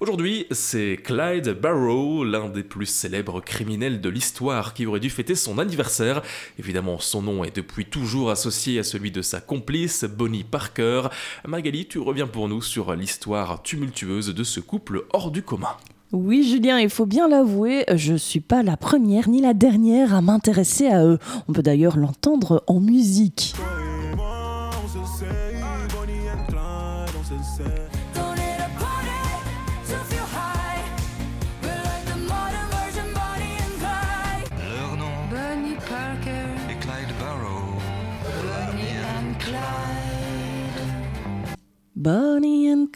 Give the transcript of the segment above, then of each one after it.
Aujourd'hui, c'est Clyde Barrow, l'un des plus célèbres criminels de l'histoire, qui aurait dû fêter son anniversaire. Évidemment, son nom est depuis toujours associé à celui de sa complice, Bonnie Parker. Magali, tu reviens pour nous sur l'histoire tumultueuse de ce couple hors du commun. Oui, Julien, il faut bien l'avouer, je suis pas la première ni la dernière à m'intéresser à eux. On peut d'ailleurs l'entendre en musique.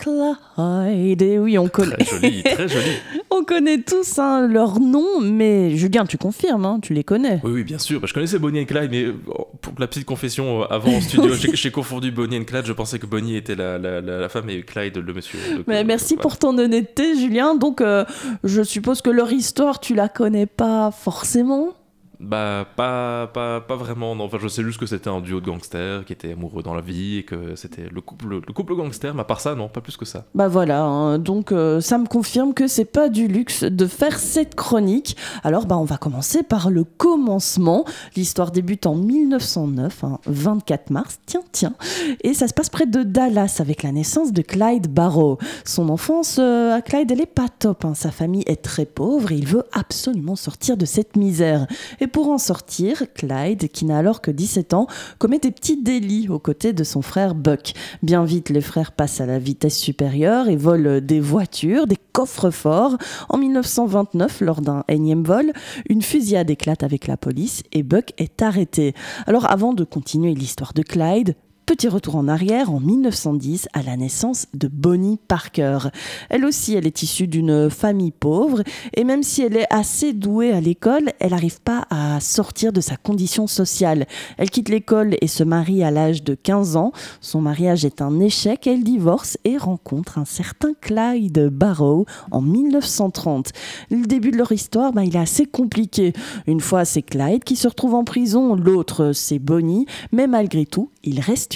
Clyde. Et oui, on connaît. Très joli, très joli. on connaît tous hein, leurs noms, mais Julien, tu confirmes, hein, tu les connais. Oui, oui, bien sûr. Bah, je connaissais Bonnie and Clyde, mais oh, pour la petite confession, euh, avant en studio, j'ai confondu Bonnie and Clyde. Je pensais que Bonnie était la, la, la, femme et Clyde le monsieur. mais merci pour ton honnêteté, Julien. Donc, euh, je suppose que leur histoire, tu la connais pas forcément bah, pas, vraiment. Enfin, je sais juste que c'était un duo de gangsters qui étaient amoureux dans la vie et que c'était le couple, le couple gangster, mais à part ça, non, pas plus que ça. Bah voilà, hein. donc euh, ça me confirme que c'est pas du luxe de faire cette chronique. Alors, bah, on va commencer par le commencement. L'histoire débute en 1909, 24 hein, mars, tiens, tiens. Et ça se passe près de Dallas avec la naissance de Clyde Barrow. Son enfance euh, à Clyde, elle est pas top. Hein. Sa famille est très pauvre et il veut absolument sortir de cette misère. Pour en sortir, Clyde, qui n'a alors que 17 ans, commet des petits délits aux côtés de son frère Buck. Bien vite, les frères passent à la vitesse supérieure et volent des voitures, des coffres forts. En 1929, lors d'un énième vol, une fusillade éclate avec la police et Buck est arrêté. Alors avant de continuer l'histoire de Clyde, Petit retour en arrière en 1910 à la naissance de Bonnie Parker. Elle aussi, elle est issue d'une famille pauvre et même si elle est assez douée à l'école, elle n'arrive pas à sortir de sa condition sociale. Elle quitte l'école et se marie à l'âge de 15 ans. Son mariage est un échec, elle divorce et rencontre un certain Clyde Barrow en 1930. Le début de leur histoire, ben, il est assez compliqué. Une fois, c'est Clyde qui se retrouve en prison, l'autre, c'est Bonnie, mais malgré tout, il reste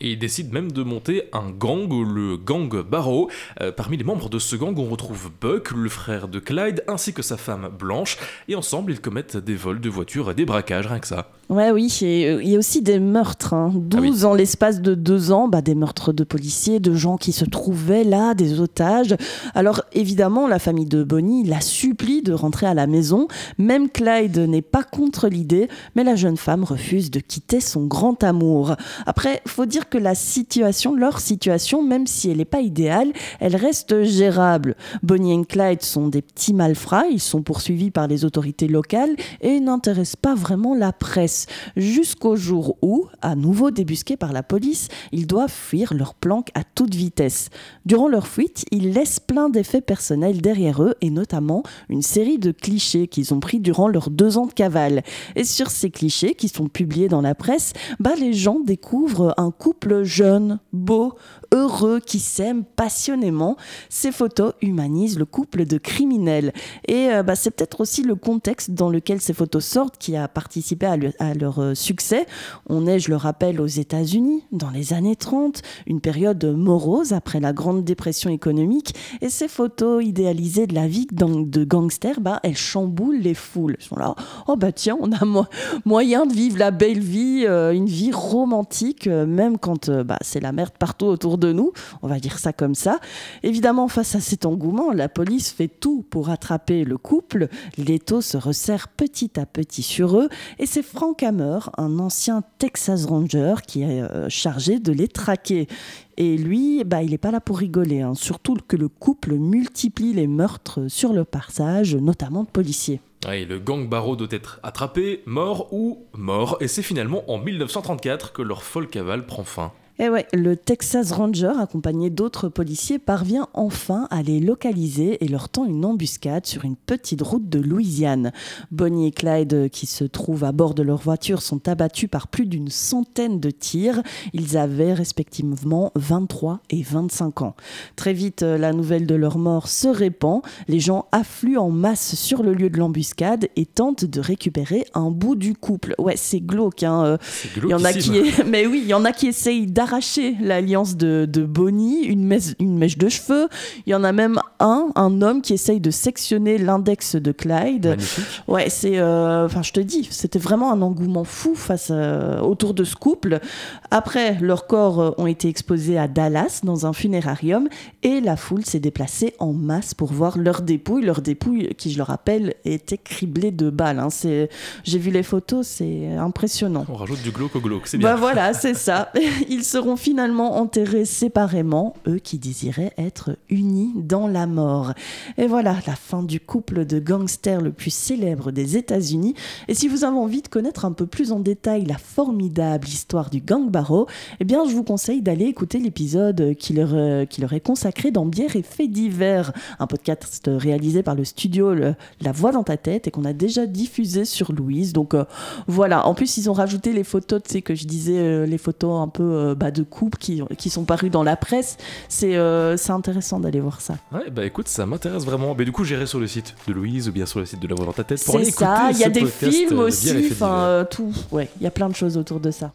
et il décide même de monter un gang, le gang Barrow. Euh, parmi les membres de ce gang, on retrouve Buck, le frère de Clyde, ainsi que sa femme Blanche, et ensemble ils commettent des vols de voitures et des braquages, rien que ça. Ouais, oui, euh, il y a aussi des meurtres. Hein. 12 ah en l'espace de deux ans, bah, des meurtres de policiers, de gens qui se trouvaient là, des otages. Alors évidemment, la famille de Bonnie la supplie de rentrer à la maison. Même Clyde n'est pas contre l'idée, mais la jeune femme refuse de quitter son grand amour. Après, faut dire que la situation, leur situation, même si elle n'est pas idéale, elle reste gérable. Bonnie et Clyde sont des petits malfrats, ils sont poursuivis par les autorités locales et n'intéressent pas vraiment la presse jusqu'au jour où, à nouveau débusqués par la police, ils doivent fuir leur planque à toute vitesse. Durant leur fuite, ils laissent plein d'effets personnels derrière eux et notamment une série de clichés qu'ils ont pris durant leurs deux ans de cavale. Et sur ces clichés qui sont publiés dans la presse, bah, les gens découvrent un couple jeune, beau, heureux, qui s'aiment passionnément. Ces photos humanisent le couple de criminels. Et euh, bah, c'est peut-être aussi le contexte dans lequel ces photos sortent qui a participé à, leur euh, succès. On est, je le rappelle, aux États-Unis dans les années 30, une période morose après la Grande Dépression économique. Et ces photos idéalisées de la vie de gangsters, bah, elles chamboulent les foules. Ils sont là, oh bah tiens, on a moyen de vivre la belle vie, euh, une vie romantique, même quand bah, c'est la merde partout autour de nous, on va dire ça comme ça. Évidemment, face à cet engouement, la police fait tout pour attraper le couple. L'étau se resserre petit à petit sur eux et c'est Hammer, un ancien Texas Ranger, qui est euh, chargé de les traquer. Et lui, bah, il n'est pas là pour rigoler, hein. surtout que le couple multiplie les meurtres sur le passage, notamment de policiers. le gang Barreau doit être attrapé, mort ou mort, et c'est finalement en 1934 que leur folle cavale prend fin. Et eh ouais, le Texas Ranger, accompagné d'autres policiers, parvient enfin à les localiser et leur tend une embuscade sur une petite route de Louisiane. Bonnie et Clyde, qui se trouvent à bord de leur voiture, sont abattus par plus d'une centaine de tirs. Ils avaient respectivement 23 et 25 ans. Très vite, la nouvelle de leur mort se répand. Les gens affluent en masse sur le lieu de l'embuscade et tentent de récupérer un bout du couple. Ouais, c'est glauque. Hein. Il y en a qui, mais oui, il y en a qui essayent d'arrêter arraché l'alliance de, de Bonnie, une mèche, une mèche de cheveux. Il y en a même un, un homme qui essaye de sectionner l'index de Clyde. Magnifique. Ouais, c'est. euh, Enfin, je te dis, c'était vraiment un engouement fou face euh, autour de ce couple. Après, leurs corps euh, ont été exposés à Dallas dans un funérarium et la foule s'est déplacée en masse pour voir leurs dépouilles. Leurs dépouilles, qui, je le rappelle, étaient criblées de balles. hein. C'est- J'ai vu les photos, c'est impressionnant. On rajoute du glauque au glauque, c'est bien. Bah voilà, c'est ça. Ils seront finalement enterrés séparément, eux qui désiraient être unis dans la mort. Et voilà, la fin du couple de gangsters le plus célèbre des États-Unis. Et si vous avez envie de connaître un peu plus en détail la formidable histoire du gang Barrow, eh bien je vous conseille d'aller écouter l'épisode qui leur, euh, qui leur est consacré dans Bière et Faits divers, un podcast réalisé par le studio La Voix dans ta tête et qu'on a déjà diffusé sur Louise. Donc euh, voilà, en plus ils ont rajouté les photos, tu sais que je disais, euh, les photos un peu bah, de couple qui, qui sont parues dans la presse. C'est euh, c'est intéressant d'aller voir ça. Ouais, bah écoute, ça m'intéresse vraiment. Mais du coup, j'irai sur le site de Louise ou bien sur le site de La Voix dans ta tête pour aller C'est écouter ça, il y a des podcast, films euh, aussi, enfin euh, tout. Ouais, il y a plein de choses autour de ça.